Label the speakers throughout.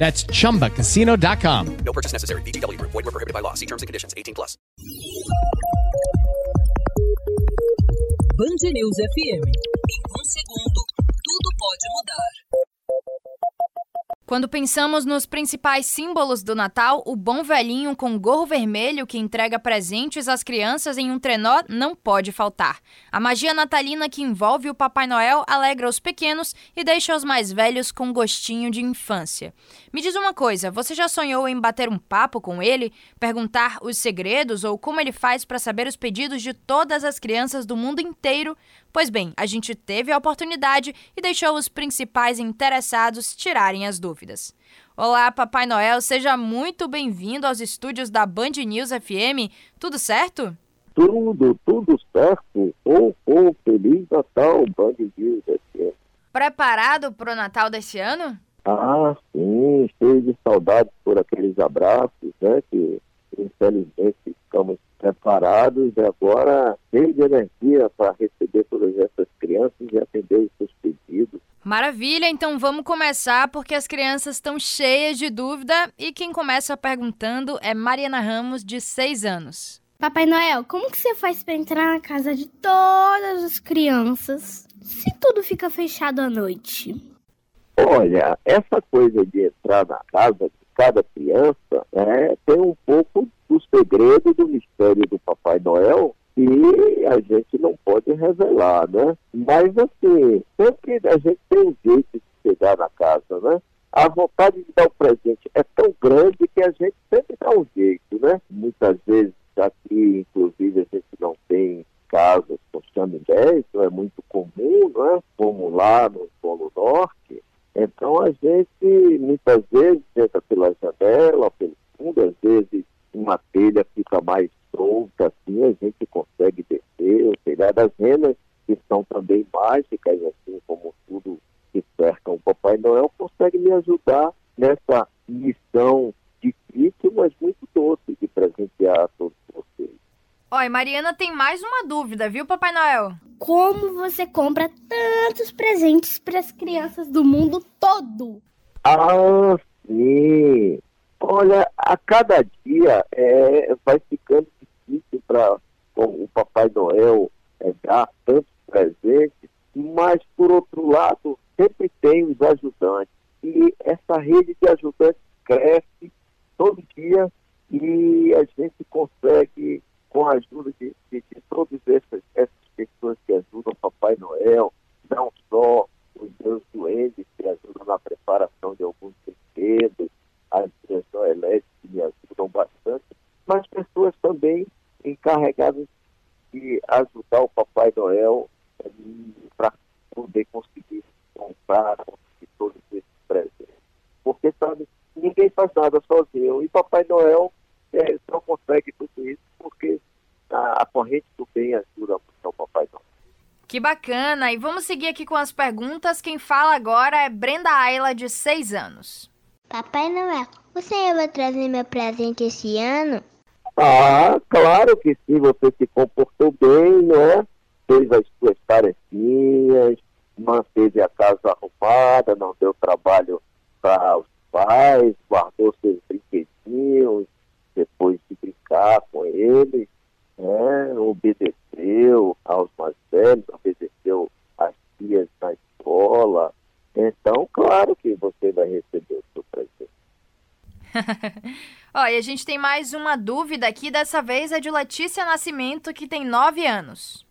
Speaker 1: That's chumbacasino.com.
Speaker 2: No purchase necessary. VGW Group. Void were prohibited by law. See terms and conditions. 18 plus.
Speaker 3: Band News FM. Em um segundo,
Speaker 4: Quando pensamos nos principais símbolos do Natal, o bom velhinho com gorro vermelho que entrega presentes às crianças em um trenó não pode faltar. A magia natalina que envolve o Papai Noel alegra os pequenos e deixa os mais velhos com gostinho de infância. Me diz uma coisa, você já sonhou em bater um papo com ele, perguntar os segredos ou como ele faz para saber os pedidos de todas as crianças do mundo inteiro? Pois bem, a gente teve a oportunidade e deixou os principais interessados tirarem as dúvidas. Olá, Papai Noel, seja muito bem-vindo aos estúdios da Band News FM. Tudo certo?
Speaker 5: Tudo, tudo certo. Ou, ou, Feliz Natal, Band News FM.
Speaker 4: Preparado para o Natal deste ano?
Speaker 5: Ah, sim, cheio de saudades por aqueles abraços, né? Que infelizmente ficamos preparados e agora cheio de energia para receber todas essas crianças e atender os seus pedidos.
Speaker 4: Maravilha, então vamos começar porque as crianças estão cheias de dúvida e quem começa perguntando é Mariana Ramos, de 6 anos.
Speaker 6: Papai Noel, como que você faz para entrar na casa de todas as crianças se tudo fica fechado à noite?
Speaker 5: Olha, essa coisa de entrar na casa de cada criança né, tem um pouco do segredo do mistério do Papai Noel que a gente não pode revelar, né? Mas assim, sempre a gente tem um jeito de chegar na casa, né? A vontade de dar o presente é tão grande que a gente sempre dá um jeito, né? Muitas vezes aqui, inclusive, a gente não tem casas com chaminé, isso é muito comum, né? Como lá no Polo Norte. Então a gente muitas vezes entra pela janela, pelo fundo, às vezes uma telha fica mais solta, assim, a gente consegue descer, o telhado das renas, que são também mágicas, assim como tudo que cerca o Papai Noel, consegue me ajudar nessa missão difícil, mas muito doce de presentear a todos.
Speaker 4: Oi, Mariana tem mais uma dúvida, viu, Papai Noel?
Speaker 6: Como você compra tantos presentes para as crianças do mundo todo?
Speaker 5: Ah, sim. Olha, a cada dia é, vai ficando difícil para o Papai Noel é, dar tantos presentes, mas, por outro lado, sempre tem os ajudantes. E essa rede de ajudantes cresce todo dia e a gente consegue, com a ajuda de, de, de todas essas, essas pessoas que ajudam Papai Noel, não só os meus duendes que ajudam na preparação de alguns brinquedos, as minhas noeléticas que me ajudam bastante, mas pessoas também encarregadas de ajudar o Papai Noel eh, para poder conseguir comprar conseguir todos esses presentes. Porque, sabe, ninguém faz nada sozinho. E Papai Noel é, só consegue tudo isso a, corrente do bem ajuda muito ao Papai Noel.
Speaker 4: Que bacana! E vamos seguir aqui com as perguntas. Quem fala agora é Brenda Ayla, de 6 anos.
Speaker 7: Papai Noel, você vai trazer meu presente esse ano?
Speaker 5: Ah, claro que sim, você se comportou bem, né? Fez as suas tarefinhas, manteve a casa arrumada, não deu trabalho para os pais, guardou seus brinquedinhos, depois de brincar com eles, né? obedeceu aos mais velhos, obedeceu às tias na escola. Então, claro que você vai receber o seu presente.
Speaker 4: Ó, e a gente tem mais uma dúvida aqui, dessa vez é de Letícia Nascimento, que tem 9 anos.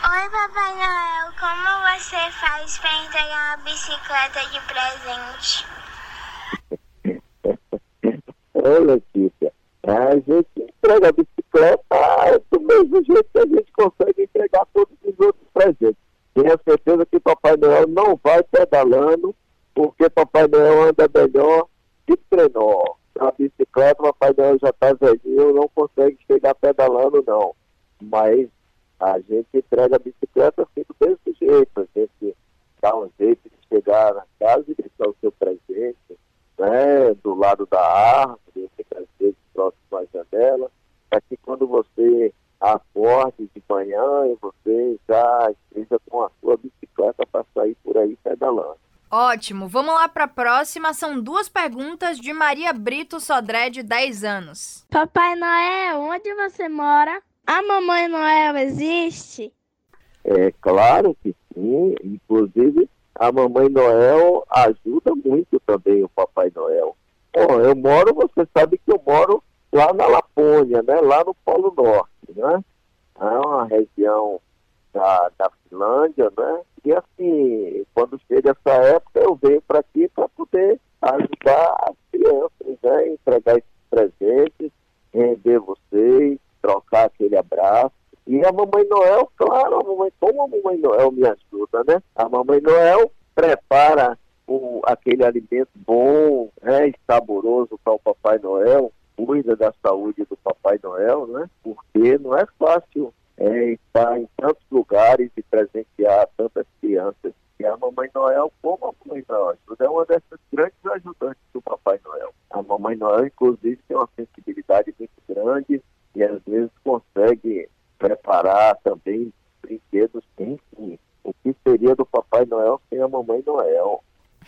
Speaker 7: Oi, Papai Noel. Como você faz para entregar uma bicicleta de presente?
Speaker 5: Ô, Letícia, a gente entrega a bicicleta do mesmo jeito que a gente consegue entregar todos os outros presentes. Tenha certeza que Papai Noel não vai pedalando, porque Papai Noel anda melhor de trenó. A bicicleta, Papai Noel já está velhinho, não consegue chegar pedalando, não. Mas a gente entrega a bicicleta assim do mesmo jeito. A gente dá um jeito de chegar na casa e deixar o seu presente, né, do lado da árvore, fica às vezes próximo à janela, que quando você acorde de manhã e você já esteja com a sua bicicleta para sair por aí pedalando.
Speaker 4: Ótimo, vamos lá para a próxima. São duas perguntas de Maria Brito Sodré, de 10 anos.
Speaker 6: Papai Noel, onde você mora? A Mamãe Noel existe?
Speaker 5: É claro que sim, inclusive a Mamãe Noel ajuda muito também o Papai Noel. Bom, eu moro, você sabe que eu moro lá na Lapônia, né? lá no Polo Norte, né? É uma região da, da Finlândia, né? E assim, quando chega essa época, eu venho para aqui para poder ajudar as crianças, né? Entregar esses presentes, render vocês, trocar aquele abraço. E a Mamãe Noel, claro, a mamãe, como a Mamãe Noel me ajuda, né? A Mamãe Noel prepara o, aquele alimento bom, né, e saboroso para o Papai Noel, cuida da saúde do Papai Noel, né? Porque não é fácil é, estar em tantos lugares e presentear tantas crianças. E a Mamãe Noel, como a Mamãe Noel ajuda, é uma dessas grandes ajudantes do Papai Noel. A Mamãe Noel, inclusive, tem uma sensibilidade muito grande e às vezes consegue preparar também brinquedos, enfim. O que seria do Papai Noel sem a Mamãe Noel?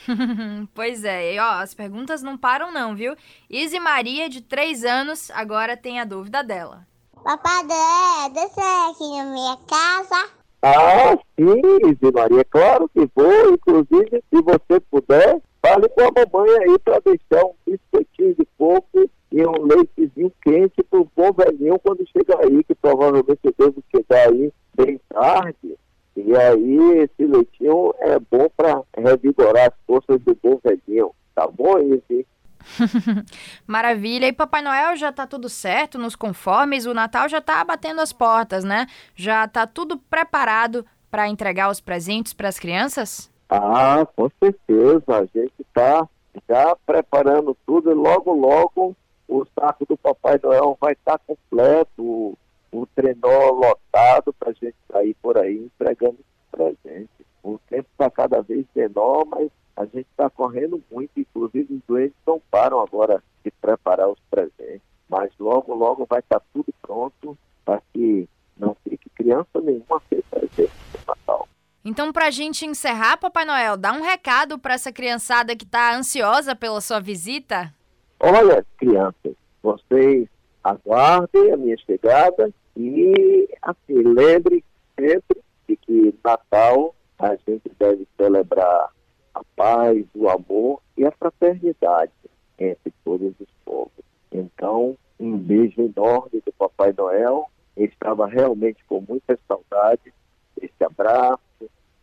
Speaker 4: pois é, e ó, as perguntas não param não, viu? Izzy Maria, de 3 anos, agora tem a dúvida dela.
Speaker 7: Papai Noel, desce aqui na minha casa.
Speaker 5: Ah, sim, Izzy Maria, claro que vou. Inclusive, se você puder, fale com a mamãe aí para deixar um biscoitinho de coco e um leitezinho quente pro bom velhinho quando chegar aí, que provavelmente eu devo chegar aí bem tarde. E aí esse leitinho é bom para revigorar as forças do bom velhinho. Tá bom, Izzy?
Speaker 4: Maravilha. E Papai Noel já tá tudo certo nos conformes, o Natal já tá batendo as portas, né? Já tá tudo preparado para entregar os presentes para as crianças?
Speaker 5: Ah, com certeza. A gente tá já preparando tudo e logo, logo o saco do Papai Noel vai estar tá completo, o, o trenó lotado para a gente sair por aí entregando presentes. O tempo está cada vez menor, mas a gente está correndo muito, inclusive os doentes não param agora de preparar os presentes. Mas logo, logo vai estar tá tudo pronto para que não fique criança nenhuma sem presente no Natal.
Speaker 4: Então, para a gente encerrar, Papai Noel, dá um recado para essa criançada que está ansiosa pela sua visita.
Speaker 5: Olha, crianças, vocês aguardem a minha chegada e, assim, lembre sempre de que Natal a gente deve celebrar a paz, o amor e a fraternidade entre todos os povos. Então, um beijo enorme do Papai Noel. Eu estava realmente com muita saudade desse abraço,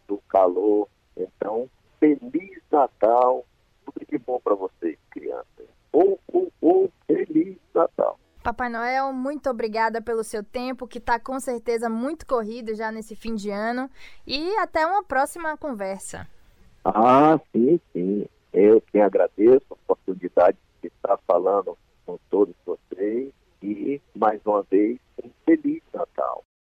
Speaker 5: do calor. Então, Feliz Natal, tudo de bom para vocês, crianças ou, ou, ou Feliz Natal.
Speaker 4: Papai Noel, muito obrigada pelo seu tempo, que está com certeza muito corrido já nesse fim de ano. E até uma próxima conversa.
Speaker 5: Ah, sim, sim. Eu que agradeço a oportunidade de estar falando com todos vocês. E, mais uma vez, um Feliz Natal.